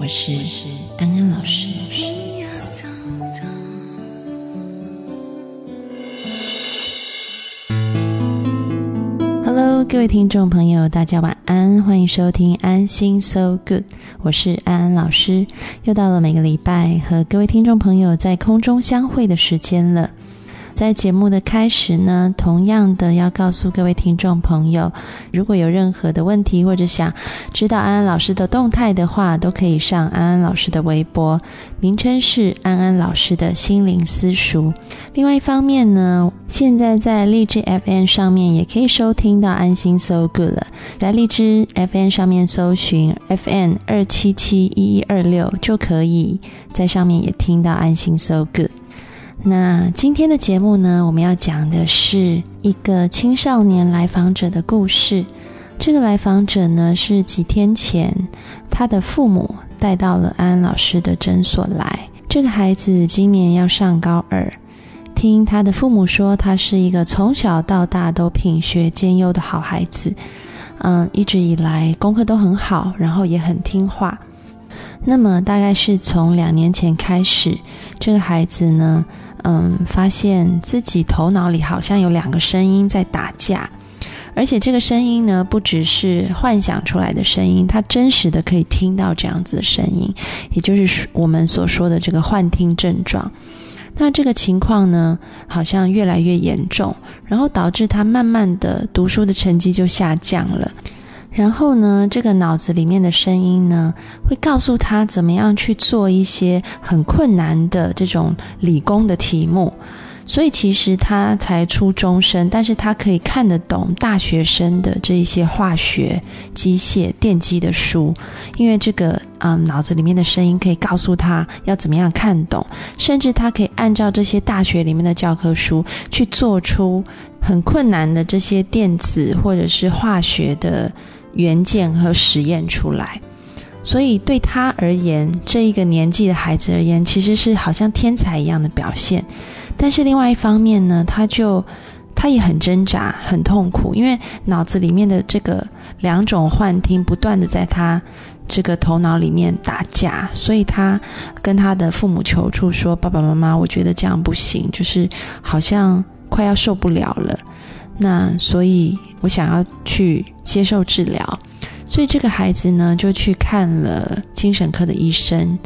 我是安安老师。Hello，各位听众朋友，大家晚安，欢迎收听安心 So Good，我是安安老师。又到了每个礼拜和各位听众朋友在空中相会的时间了。在节目的开始呢，同样的要告诉各位听众朋友，如果有任何的问题或者想知道安安老师的动态的话，都可以上安安老师的微博，名称是安安老师的心灵私塾。另外一方面呢，现在在荔枝 FM 上面也可以收听到安心 So Good 了，在荔枝 FM 上面搜寻 FM 二七七一一二六，就可以在上面也听到安心 So Good。那今天的节目呢，我们要讲的是一个青少年来访者的故事。这个来访者呢，是几天前他的父母带到了安安老师的诊所来。这个孩子今年要上高二，听他的父母说，他是一个从小到大都品学兼优的好孩子。嗯，一直以来功课都很好，然后也很听话。那么大概是从两年前开始，这个孩子呢。嗯，发现自己头脑里好像有两个声音在打架，而且这个声音呢，不只是幻想出来的声音，他真实的可以听到这样子的声音，也就是我们所说的这个幻听症状。那这个情况呢，好像越来越严重，然后导致他慢慢的读书的成绩就下降了。然后呢，这个脑子里面的声音呢，会告诉他怎么样去做一些很困难的这种理工的题目。所以其实他才初中生，但是他可以看得懂大学生的这一些化学、机械、电机的书，因为这个啊脑子里面的声音可以告诉他要怎么样看懂，甚至他可以按照这些大学里面的教科书去做出很困难的这些电子或者是化学的。原件和实验出来，所以对他而言，这一个年纪的孩子而言，其实是好像天才一样的表现。但是另外一方面呢，他就他也很挣扎、很痛苦，因为脑子里面的这个两种幻听不断的在他这个头脑里面打架，所以他跟他的父母求助说：“爸爸妈妈，我觉得这样不行，就是好像快要受不了了。”那所以，我想要去接受治疗，所以这个孩子呢就去看了精神科的医生。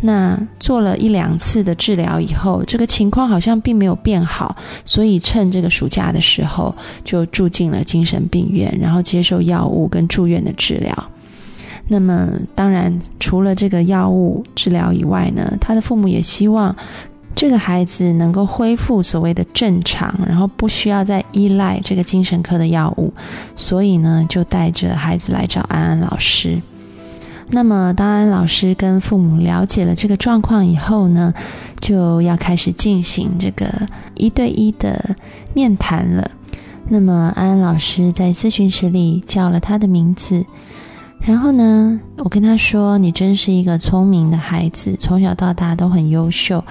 那做了一两次的治疗以后，这个情况好像并没有变好，所以趁这个暑假的时候就住进了精神病院，然后接受药物跟住院的治疗。那么，当然除了这个药物治疗以外呢，他的父母也希望。这个孩子能够恢复所谓的正常，然后不需要再依赖这个精神科的药物，所以呢，就带着孩子来找安安老师。那么，当安老师跟父母了解了这个状况以后呢，就要开始进行这个一对一的面谈了。那么，安安老师在咨询室里叫了他的名字，然后呢，我跟他说：“你真是一个聪明的孩子，从小到大都很优秀。”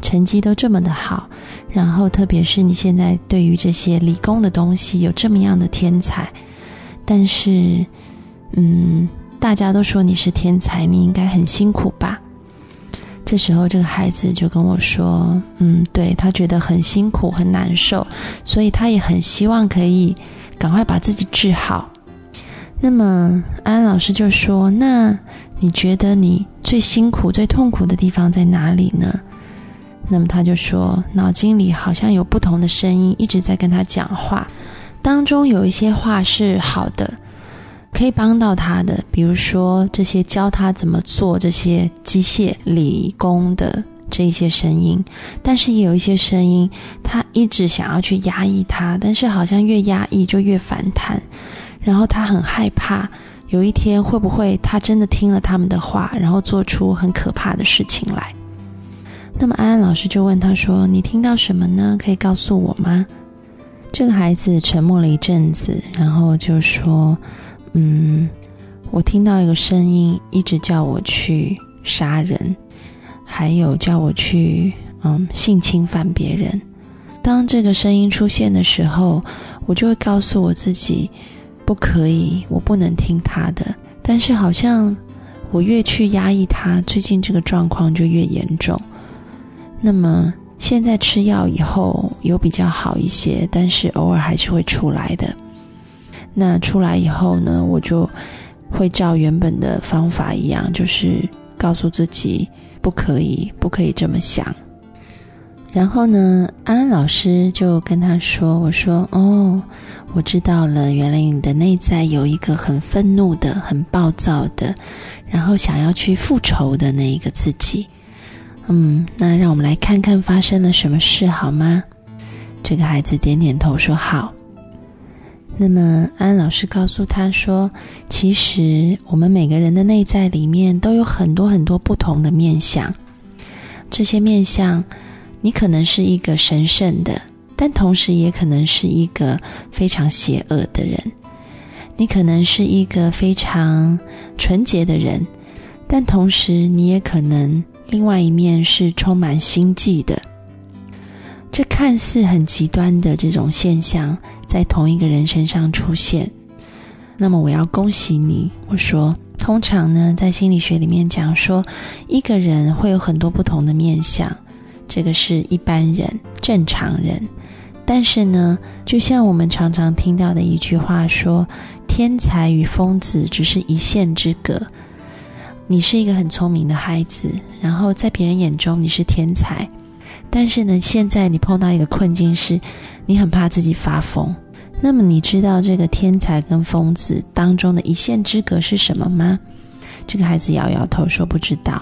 成绩都这么的好，然后特别是你现在对于这些理工的东西有这么样的天才，但是，嗯，大家都说你是天才，你应该很辛苦吧？这时候这个孩子就跟我说：“嗯，对他觉得很辛苦很难受，所以他也很希望可以赶快把自己治好。”那么安老师就说：“那你觉得你最辛苦最痛苦的地方在哪里呢？”那么他就说，脑筋里好像有不同的声音一直在跟他讲话，当中有一些话是好的，可以帮到他的，比如说这些教他怎么做这些机械理工的这一些声音，但是也有一些声音，他一直想要去压抑他，但是好像越压抑就越反弹，然后他很害怕有一天会不会他真的听了他们的话，然后做出很可怕的事情来？那么安安老师就问他说：“你听到什么呢？可以告诉我吗？”这个孩子沉默了一阵子，然后就说：“嗯，我听到一个声音，一直叫我去杀人，还有叫我去嗯性侵犯别人。当这个声音出现的时候，我就会告诉我自己，不可以，我不能听他的。但是好像我越去压抑他，最近这个状况就越严重。那么。”现在吃药以后有比较好一些，但是偶尔还是会出来的。那出来以后呢，我就会照原本的方法一样，就是告诉自己不可以，不可以这么想。然后呢，安安老师就跟他说：“我说哦，我知道了，原来你的内在有一个很愤怒的、很暴躁的，然后想要去复仇的那一个自己。”嗯，那让我们来看看发生了什么事好吗？这个孩子点点头说好。那么安老师告诉他说：“其实我们每个人的内在里面都有很多很多不同的面相，这些面相，你可能是一个神圣的，但同时也可能是一个非常邪恶的人；你可能是一个非常纯洁的人，但同时你也可能。”另外一面是充满心计的，这看似很极端的这种现象，在同一个人身上出现。那么我要恭喜你，我说，通常呢，在心理学里面讲说，一个人会有很多不同的面相，这个是一般人、正常人。但是呢，就像我们常常听到的一句话说，天才与疯子只是一线之隔。你是一个很聪明的孩子，然后在别人眼中你是天才，但是呢，现在你碰到一个困境是，你很怕自己发疯。那么你知道这个天才跟疯子当中的一线之隔是什么吗？这个孩子摇摇头说不知道。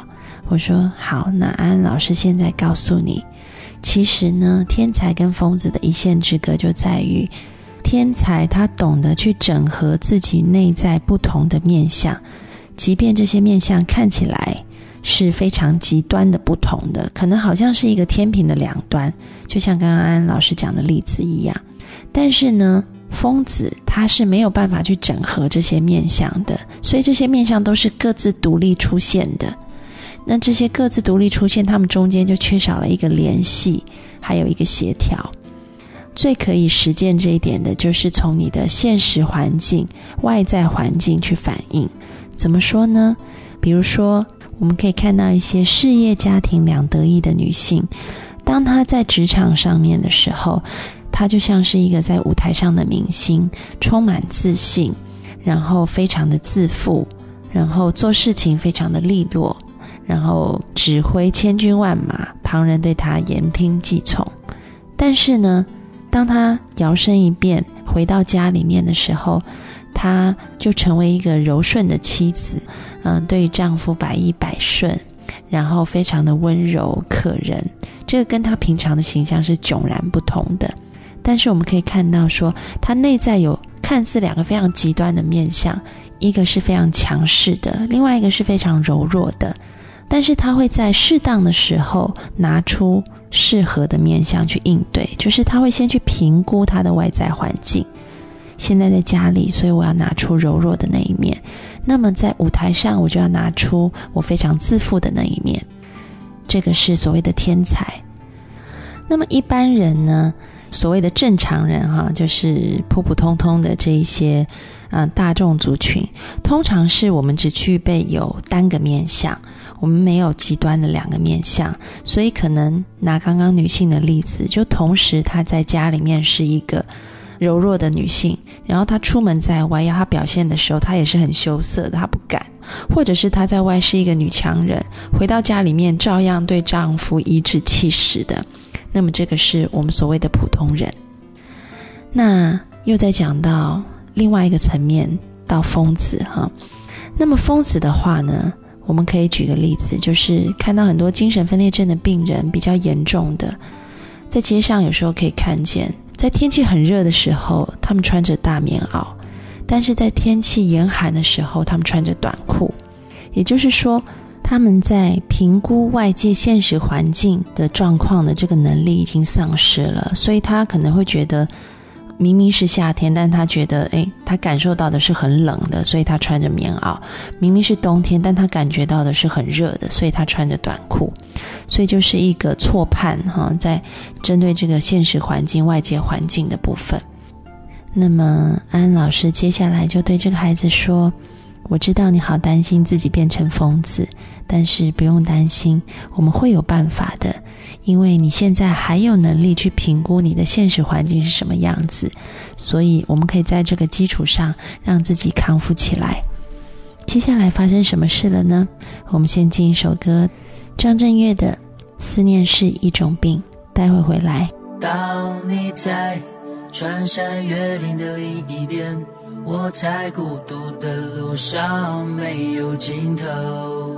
我说好，那安老师现在告诉你，其实呢，天才跟疯子的一线之隔就在于，天才他懂得去整合自己内在不同的面相。即便这些面相看起来是非常极端的不同的，可能好像是一个天平的两端，就像刚刚安安老师讲的例子一样。但是呢，疯子他是没有办法去整合这些面相的，所以这些面相都是各自独立出现的。那这些各自独立出现，他们中间就缺少了一个联系，还有一个协调。最可以实践这一点的，就是从你的现实环境、外在环境去反映。怎么说呢？比如说，我们可以看到一些事业家庭两得意的女性，当她在职场上面的时候，她就像是一个在舞台上的明星，充满自信，然后非常的自负，然后做事情非常的利落，然后指挥千军万马，旁人对她言听计从。但是呢，当她摇身一变回到家里面的时候，她就成为一个柔顺的妻子，嗯，对丈夫百依百顺，然后非常的温柔可人。这个跟她平常的形象是迥然不同的。但是我们可以看到，说她内在有看似两个非常极端的面相，一个是非常强势的，另外一个是非常柔弱的。但是她会在适当的时候拿出适合的面相去应对，就是她会先去评估她的外在环境。现在在家里，所以我要拿出柔弱的那一面；那么在舞台上，我就要拿出我非常自负的那一面。这个是所谓的天才。那么一般人呢？所谓的正常人哈，就是普普通通的这一些啊大众族群，通常是我们只具备有单个面相，我们没有极端的两个面相，所以可能拿刚刚女性的例子，就同时她在家里面是一个。柔弱的女性，然后她出门在外要她表现的时候，她也是很羞涩的，她不敢；或者是她在外是一个女强人，回到家里面照样对丈夫颐指气使的。那么这个是我们所谓的普通人。那又在讲到另外一个层面，到疯子哈。那么疯子的话呢，我们可以举个例子，就是看到很多精神分裂症的病人比较严重的，在街上有时候可以看见。在天气很热的时候，他们穿着大棉袄，但是在天气严寒的时候，他们穿着短裤。也就是说，他们在评估外界现实环境的状况的这个能力已经丧失了，所以他可能会觉得。明明是夏天，但他觉得，哎，他感受到的是很冷的，所以他穿着棉袄。明明是冬天，但他感觉到的是很热的，所以他穿着短裤。所以就是一个错判哈，在针对这个现实环境、外界环境的部分。那么安老师接下来就对这个孩子说：“我知道你好担心自己变成疯子，但是不用担心，我们会有办法的。”因为你现在还有能力去评估你的现实环境是什么样子，所以我们可以在这个基础上让自己康复起来。接下来发生什么事了呢？我们先进一首歌，张震岳的《思念是一种病》，待会回来。当你在穿山越岭的另一边，我在孤独的路上没有尽头。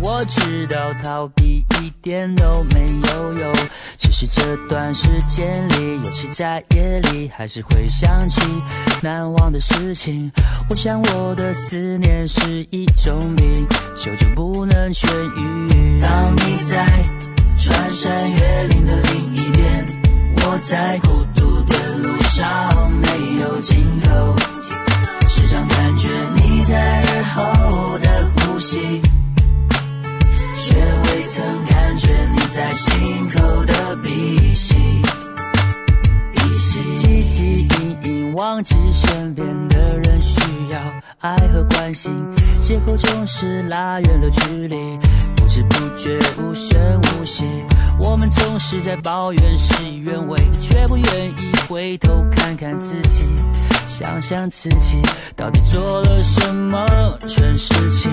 我知道逃避一点都没有用，只是这段时间里，尤其在夜里，还是会想起难忘的事情。我想我的思念是一种病，久久不能痊愈。当你在穿山越岭的另一边，我在孤在心口的鼻息，鼻息。汲汲营营忘记身边的人需要爱和关心，借口总是拉远了距离，不知不觉无声无息。我们总是在抱怨事与愿违，却不愿意回头看看自己，想想自己到底做了什么蠢事情。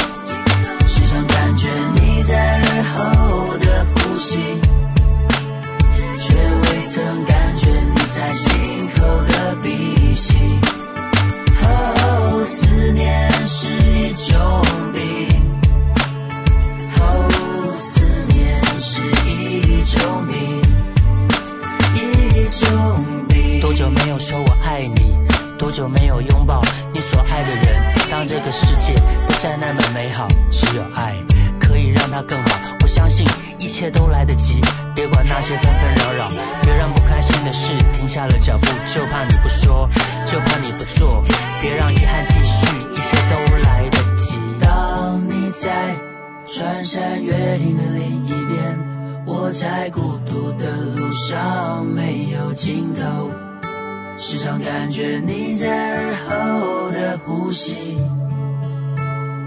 在耳后的呼吸，却未曾感觉你在心口的鼻息。哦，思念是一种病。哦，思念是一种病，一种病。多久没有说我爱你？多久没有拥抱你所爱的人？当这个世界不再那么美好，只有爱。那更好，我相信一切都来得及。别管那些纷纷扰扰，别让不开心的事停下了脚步。就怕你不说，就怕你不做，别让遗憾继续，一切都来得及。当你在穿山越岭的另一边，我在孤独的路上没有尽头，时常感觉你在耳后的呼吸。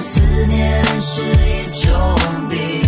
思念是一种病。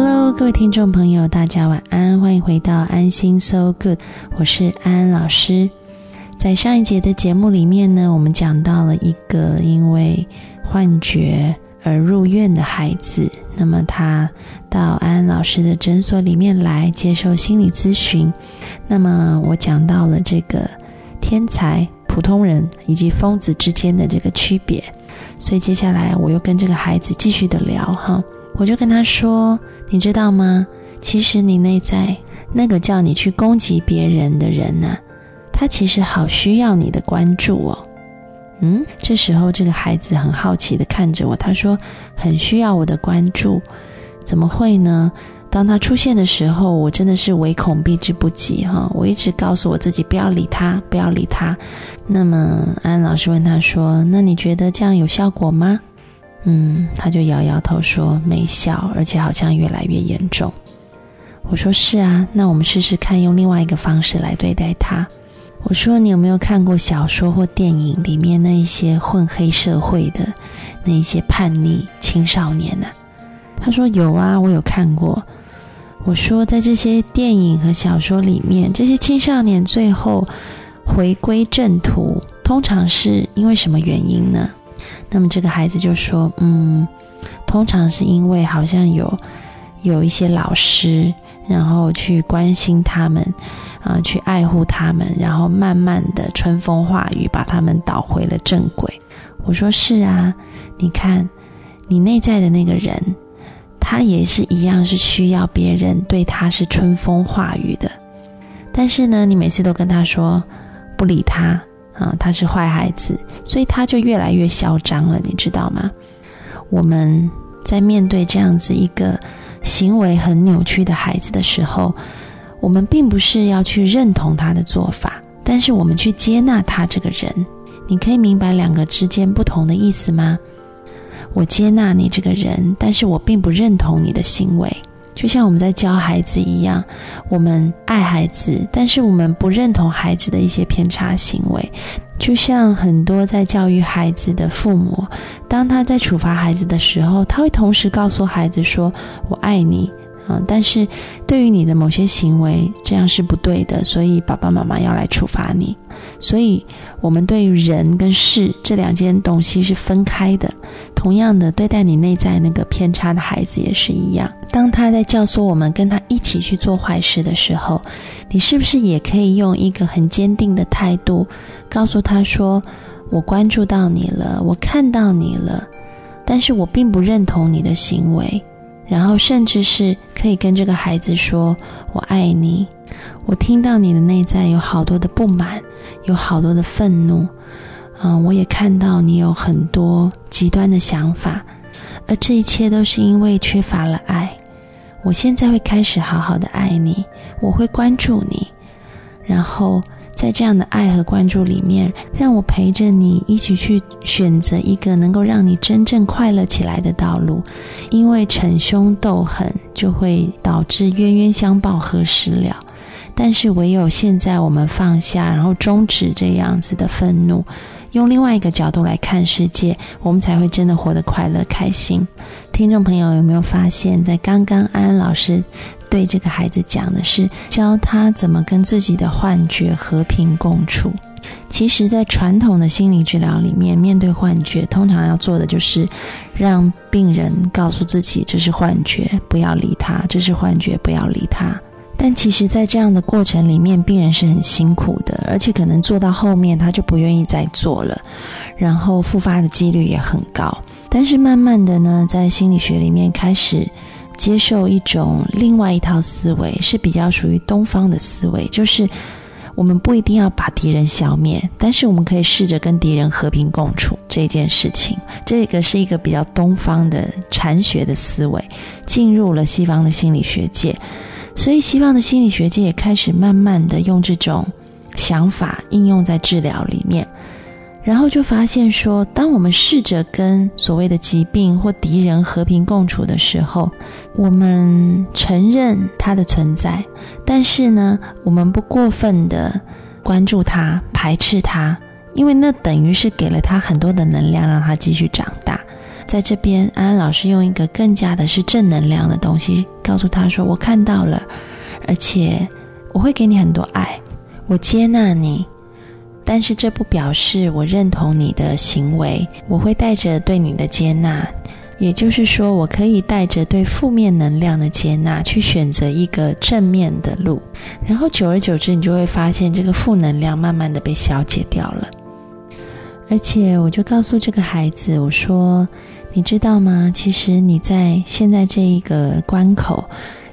Hello，各位听众朋友，大家晚安，欢迎回到安心 So Good，我是安安老师。在上一节的节目里面呢，我们讲到了一个因为幻觉而入院的孩子，那么他到安安老师的诊所里面来接受心理咨询。那么我讲到了这个天才、普通人以及疯子之间的这个区别，所以接下来我又跟这个孩子继续的聊哈，我就跟他说：“你知道吗？其实你内在那个叫你去攻击别人的人呢，他其实好需要你的关注哦。”嗯，这时候这个孩子很好奇的看着我，他说：“很需要我的关注，怎么会呢？当他出现的时候，我真的是唯恐避之不及哈！我一直告诉我自己不要理他，不要理他。那么安老师问他说：‘那你觉得这样有效果吗？’嗯，他就摇摇头说没效，而且好像越来越严重。我说是啊，那我们试试看用另外一个方式来对待他。”我说：“你有没有看过小说或电影里面那一些混黑社会的那一些叛逆青少年呢？”他说：“有啊，我有看过。”我说：“在这些电影和小说里面，这些青少年最后回归正途，通常是因为什么原因呢？”那么这个孩子就说：“嗯，通常是因为好像有有一些老师，然后去关心他们。”啊，去爱护他们，然后慢慢的春风化雨，把他们导回了正轨。我说是啊，你看，你内在的那个人，他也是一样，是需要别人对他是春风化雨的。但是呢，你每次都跟他说不理他啊，他是坏孩子，所以他就越来越嚣张了，你知道吗？我们在面对这样子一个行为很扭曲的孩子的时候。我们并不是要去认同他的做法，但是我们去接纳他这个人。你可以明白两个之间不同的意思吗？我接纳你这个人，但是我并不认同你的行为。就像我们在教孩子一样，我们爱孩子，但是我们不认同孩子的一些偏差行为。就像很多在教育孩子的父母，当他在处罚孩子的时候，他会同时告诉孩子说：“我爱你。”嗯，但是对于你的某些行为，这样是不对的，所以爸爸妈妈要来处罚你。所以，我们对于人跟事这两件东西是分开的。同样的，对待你内在那个偏差的孩子也是一样。当他在教唆我们跟他一起去做坏事的时候，你是不是也可以用一个很坚定的态度，告诉他说：“我关注到你了，我看到你了，但是我并不认同你的行为。”然后，甚至是可以跟这个孩子说：“我爱你。”我听到你的内在有好多的不满，有好多的愤怒。嗯，我也看到你有很多极端的想法，而这一切都是因为缺乏了爱。我现在会开始好好的爱你，我会关注你，然后。在这样的爱和关注里面，让我陪着你一起去选择一个能够让你真正快乐起来的道路。因为逞凶斗狠就会导致冤冤相报何时了？但是唯有现在我们放下，然后终止这样子的愤怒，用另外一个角度来看世界，我们才会真的活得快乐开心。听众朋友有没有发现，在刚刚安安老师？对这个孩子讲的是教他怎么跟自己的幻觉和平共处。其实，在传统的心理治疗里面，面对幻觉，通常要做的就是让病人告诉自己这是幻觉，不要理他；这是幻觉，不要理他。但其实，在这样的过程里面，病人是很辛苦的，而且可能做到后面他就不愿意再做了，然后复发的几率也很高。但是慢慢的呢，在心理学里面开始。接受一种另外一套思维是比较属于东方的思维，就是我们不一定要把敌人消灭，但是我们可以试着跟敌人和平共处这件事情。这个是一个比较东方的禅学的思维，进入了西方的心理学界，所以西方的心理学界也开始慢慢的用这种想法应用在治疗里面。然后就发现说，当我们试着跟所谓的疾病或敌人和平共处的时候，我们承认它的存在，但是呢，我们不过分的关注它、排斥它，因为那等于是给了他很多的能量，让他继续长大。在这边，安安老师用一个更加的是正能量的东西，告诉他说：“我看到了，而且我会给你很多爱，我接纳你。”但是这不表示我认同你的行为，我会带着对你的接纳，也就是说，我可以带着对负面能量的接纳去选择一个正面的路，然后久而久之，你就会发现这个负能量慢慢的被消解掉了。而且，我就告诉这个孩子，我说：“你知道吗？其实你在现在这一个关口，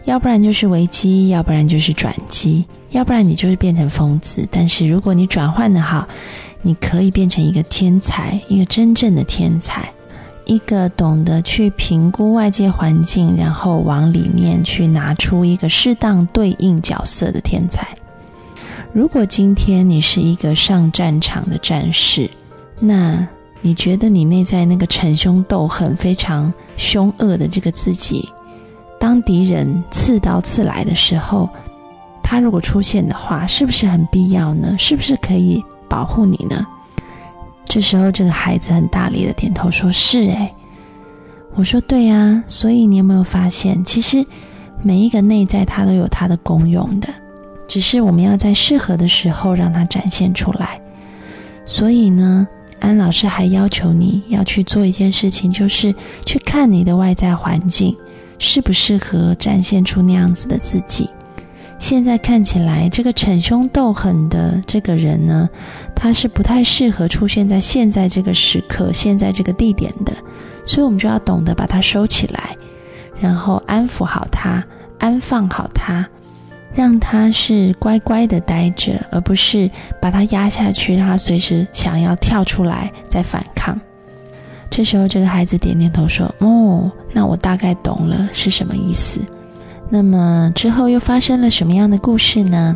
要不然就是危机，要不然就是转机。”要不然你就是变成疯子，但是如果你转换的好，你可以变成一个天才，一个真正的天才，一个懂得去评估外界环境，然后往里面去拿出一个适当对应角色的天才。如果今天你是一个上战场的战士，那你觉得你内在那个逞凶斗狠、非常凶恶的这个自己，当敌人刺刀刺来的时候，他如果出现的话，是不是很必要呢？是不是可以保护你呢？这时候，这个孩子很大力的点头，说是。诶。我说对呀。所以你有没有发现，其实每一个内在它都有它的功用的，只是我们要在适合的时候让它展现出来。所以呢，安老师还要求你要去做一件事情，就是去看你的外在环境适不适合展现出那样子的自己。现在看起来，这个逞凶斗狠的这个人呢，他是不太适合出现在现在这个时刻、现在这个地点的，所以我们就要懂得把它收起来，然后安抚好他，安放好他，让他是乖乖的待着，而不是把他压下去，让他随时想要跳出来再反抗。这时候，这个孩子点点头说：“哦，那我大概懂了是什么意思。”那么之后又发生了什么样的故事呢？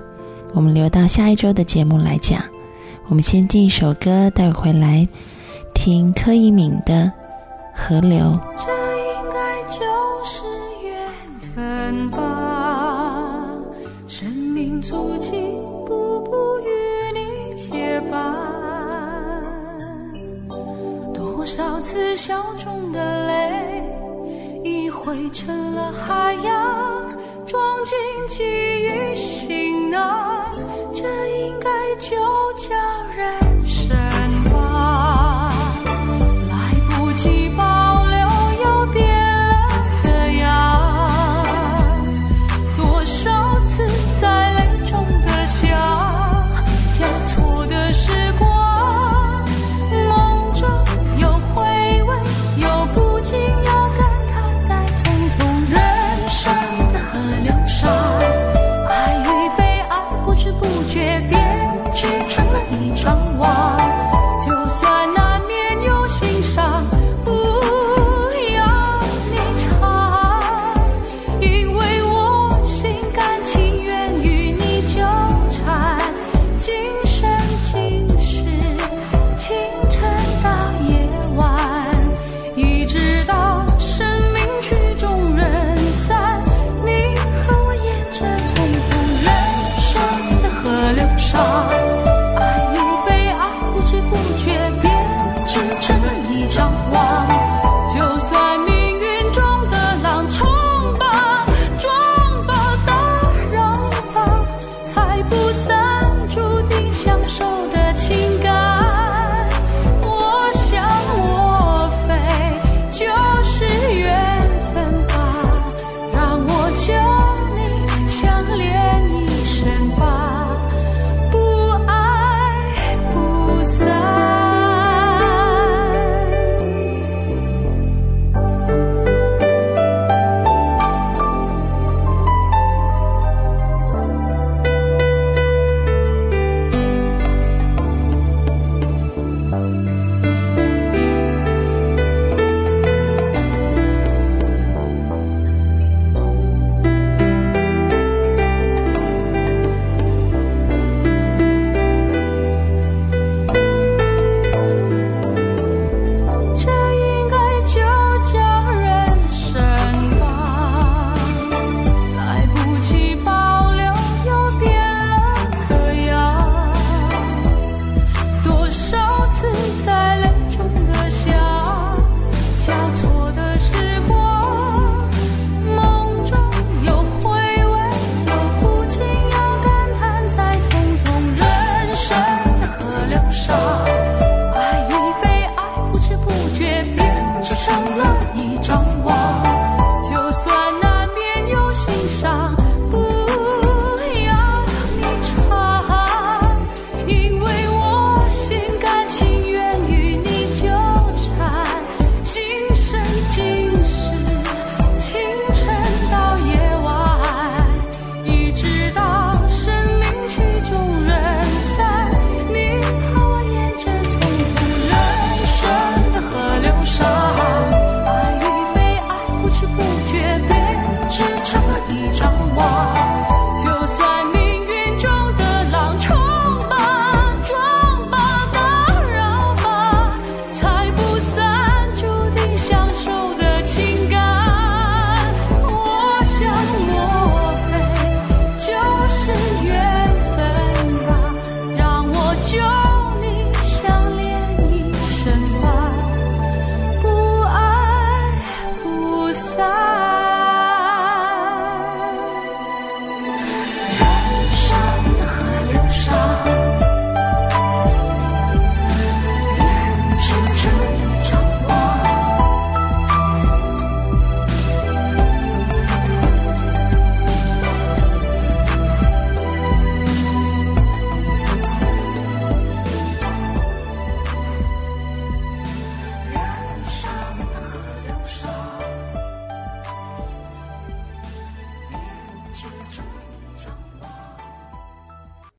我们留到下一周的节目来讲。我们先听一首歌，待会回来听柯以敏的《河流》。这应该就是缘分吧，生命足迹步步与你结伴，多少次笑中的泪，已汇成了海洋。装进记忆行囊，这应该就叫人